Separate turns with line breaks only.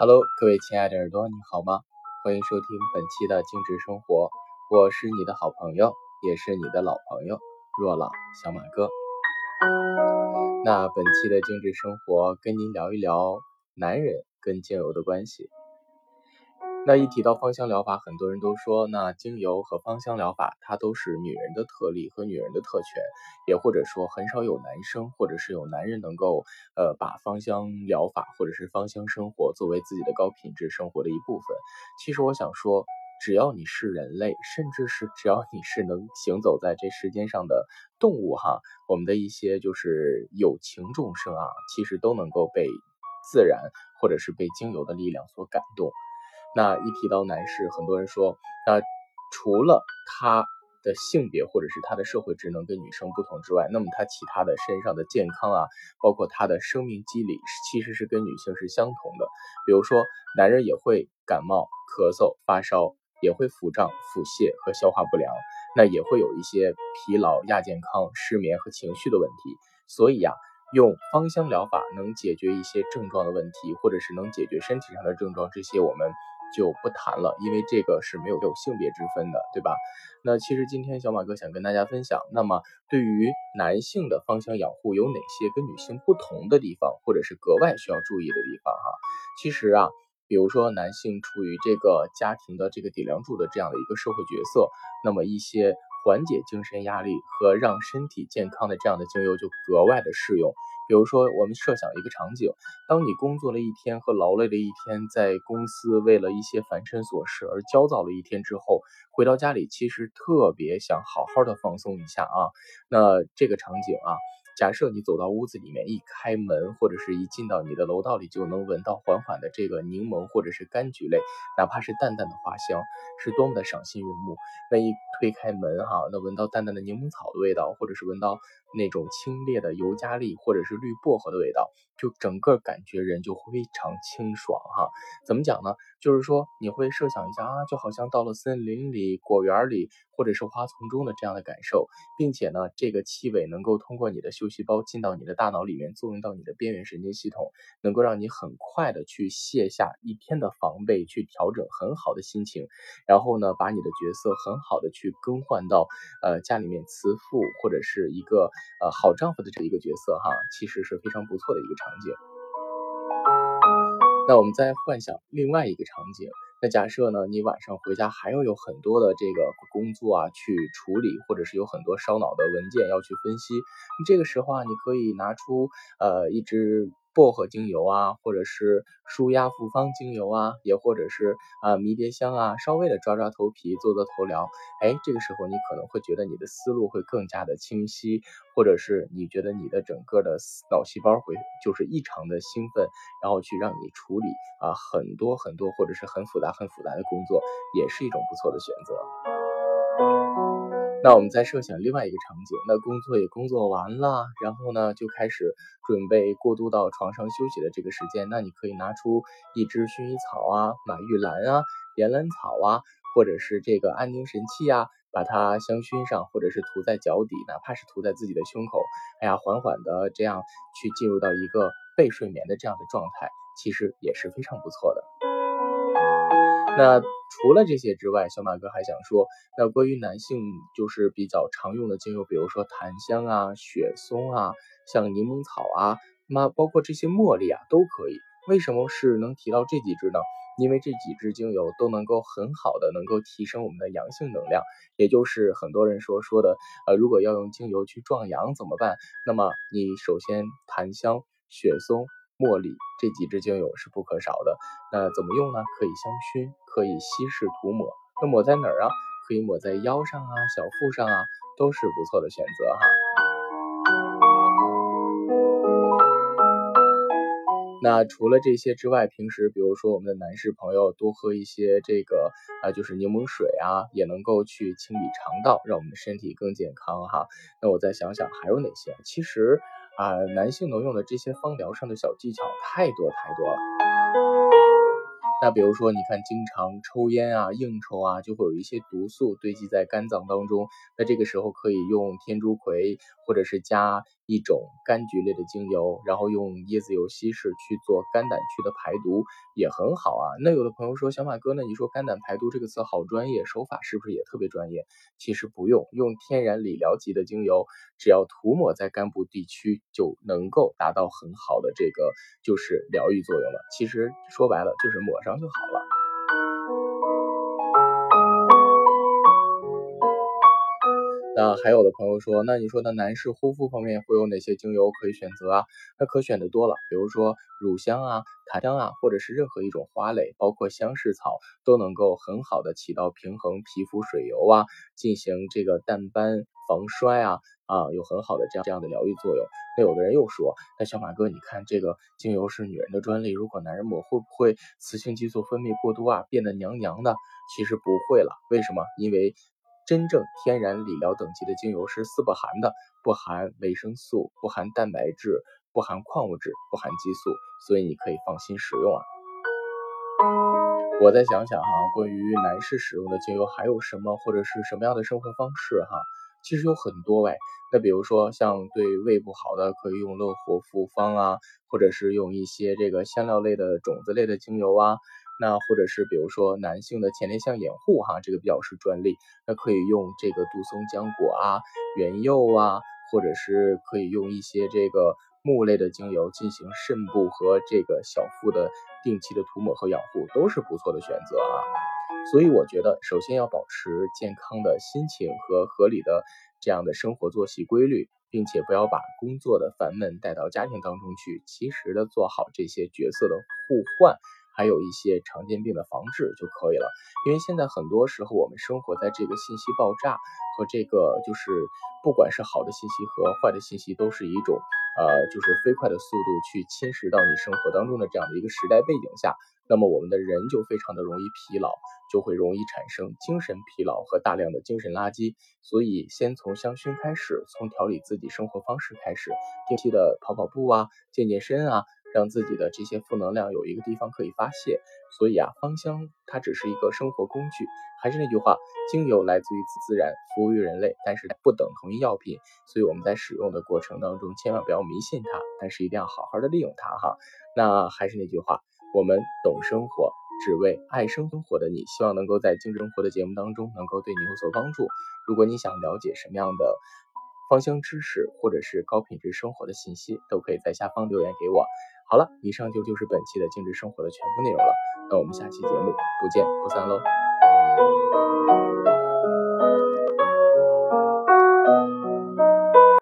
Hello，各位亲爱的耳朵，你好吗？欢迎收听本期的精致生活，我是你的好朋友，也是你的老朋友若朗小马哥。那本期的精致生活跟您聊一聊男人跟精油的关系。那一提到芳香疗法，很多人都说，那精油和芳香疗法它都是女人的特例和女人的特权，也或者说很少有男生或者是有男人能够呃把芳香疗法或者是芳香生活作为自己的高品质生活的一部分。其实我想说，只要你是人类，甚至是只要你是能行走在这世间上的动物哈，我们的一些就是有情众生啊，其实都能够被自然或者是被精油的力量所感动。那一提到男士，很多人说，那除了他的性别或者是他的社会职能跟女生不同之外，那么他其他的身上的健康啊，包括他的生命机理，其实是跟女性是相同的。比如说，男人也会感冒、咳嗽、发烧，也会腹胀、腹泻和消化不良，那也会有一些疲劳、亚健康、失眠和情绪的问题。所以呀，用芳香疗法能解决一些症状的问题，或者是能解决身体上的症状，这些我们。就不谈了，因为这个是没有有性别之分的，对吧？那其实今天小马哥想跟大家分享，那么对于男性的芳香养护有哪些跟女性不同的地方，或者是格外需要注意的地方哈？其实啊，比如说男性处于这个家庭的这个顶梁柱的这样的一个社会角色，那么一些缓解精神压力和让身体健康的这样的精油就格外的适用。比如说，我们设想一个场景：当你工作了一天和劳累了一天，在公司为了一些凡尘琐事而焦躁了一天之后，回到家里，其实特别想好好的放松一下啊。那这个场景啊。假设你走到屋子里面，一开门或者是一进到你的楼道里，就能闻到缓缓的这个柠檬或者是柑橘类，哪怕是淡淡的花香，是多么的赏心悦目。那一推开门哈，那闻到淡淡的柠檬草的味道，或者是闻到那种清冽的尤加利或者是绿薄荷的味道，就整个感觉人就非常清爽哈。怎么讲呢？就是说你会设想一下啊，就好像到了森林里、果园里。或者是花丛中的这样的感受，并且呢，这个气味能够通过你的嗅细胞进到你的大脑里面，作用到你的边缘神经系统，能够让你很快的去卸下一天的防备，去调整很好的心情，然后呢，把你的角色很好的去更换到呃家里面慈父或者是一个呃好丈夫的这一个角色哈，其实是非常不错的一个场景。那我们再幻想另外一个场景。那假设呢，你晚上回家还要有很多的这个工作啊去处理，或者是有很多烧脑的文件要去分析，这个时候啊，你可以拿出呃一支。薄荷精油啊，或者是舒压复方精油啊，也或者是啊迷迭香啊，稍微的抓抓头皮，做做头疗，哎，这个时候你可能会觉得你的思路会更加的清晰，或者是你觉得你的整个的脑细胞会就是异常的兴奋，然后去让你处理啊很多很多或者是很复杂很复杂的工作，也是一种不错的选择。那我们再设想另外一个场景，那工作也工作完了，然后呢就开始准备过渡到床上休息的这个时间，那你可以拿出一支薰衣草啊、马玉兰啊、岩兰草啊，或者是这个安宁神器啊，把它香薰上，或者是涂在脚底，哪怕是涂在自己的胸口，哎呀，缓缓的这样去进入到一个被睡眠的这样的状态，其实也是非常不错的。那除了这些之外，小马哥还想说，那关于男性就是比较常用的精油，比如说檀香啊、雪松啊、像柠檬草啊，那包括这些茉莉啊都可以。为什么是能提到这几支呢？因为这几支精油都能够很好的能够提升我们的阳性能量，也就是很多人说说的，呃，如果要用精油去壮阳怎么办？那么你首先檀香、雪松。茉莉这几支精油是不可少的。那怎么用呢？可以香薰，可以稀释涂抹。那抹在哪儿啊？可以抹在腰上啊、小腹上啊，都是不错的选择哈。那除了这些之外，平时比如说我们的男士朋友多喝一些这个啊，就是柠檬水啊，也能够去清理肠道，让我们的身体更健康哈。那我再想想还有哪些？其实。啊，男性能用的这些芳疗上的小技巧太多太多了。那比如说，你看，经常抽烟啊、应酬啊，就会有一些毒素堆积在肝脏当中。那这个时候可以用天竺葵，或者是加一种柑橘类的精油，然后用椰子油稀释去做肝胆区的排毒，也很好啊。那有的朋友说，小马哥，那你说肝胆排毒这个词好专业，手法是不是也特别专业？其实不用，用天然理疗级的精油，只要涂抹在肝部地区，就能够达到很好的这个就是疗愈作用了。其实说白了就是抹上就好了。那还有的朋友说，那你说的男士护肤方面会有哪些精油可以选择啊？那可选的多了，比如说乳香啊、檀香啊，或者是任何一种花类，包括香式草，都能够很好的起到平衡皮肤水油啊，进行这个淡斑防衰啊啊，有很好的这样这样的疗愈作用。那有的人又说，那小马哥，你看这个精油是女人的专利，如果男人抹会不会雌性激素分泌过多啊，变得娘娘的？其实不会了，为什么？因为。真正天然理疗等级的精油是四不含的，不含维生素，不含蛋白质，不含矿物质，不含激素，所以你可以放心使用啊。我再想想哈，关于男士使用的精油还有什么，或者是什么样的生活方式哈？其实有很多哎。那比如说像对胃不好的，可以用乐活复方啊，或者是用一些这个香料类的种子类的精油啊。那或者是比如说男性的前列腺掩护哈，这个比较是专利，那可以用这个杜松浆果啊、原柚啊，或者是可以用一些这个木类的精油进行肾部和这个小腹的定期的涂抹和养护，都是不错的选择啊。所以我觉得，首先要保持健康的心情和合理的这样的生活作息规律，并且不要把工作的烦闷带到家庭当中去，及时的做好这些角色的互换。还有一些常见病的防治就可以了，因为现在很多时候我们生活在这个信息爆炸和这个就是不管是好的信息和坏的信息都是一种呃就是飞快的速度去侵蚀到你生活当中的这样的一个时代背景下，那么我们的人就非常的容易疲劳，就会容易产生精神疲劳和大量的精神垃圾。所以先从香薰开始，从调理自己生活方式开始，定期的跑跑步啊，健健身啊。让自己的这些负能量有一个地方可以发泄，所以啊，芳香它只是一个生活工具。还是那句话，精油来自于自然，服务于人类，但是不等同于药品。所以我们在使用的过程当中，千万不要迷信它，但是一定要好好的利用它哈。那还是那句话，我们懂生活，只为爱生活的你，希望能够在精致生活的节目当中能够对你有所帮助。如果你想了解什么样的芳香知识，或者是高品质生活的信息，都可以在下方留言给我。好了，以上就就是本期的精致生活的全部内容了。那我们下期节目不见不散喽。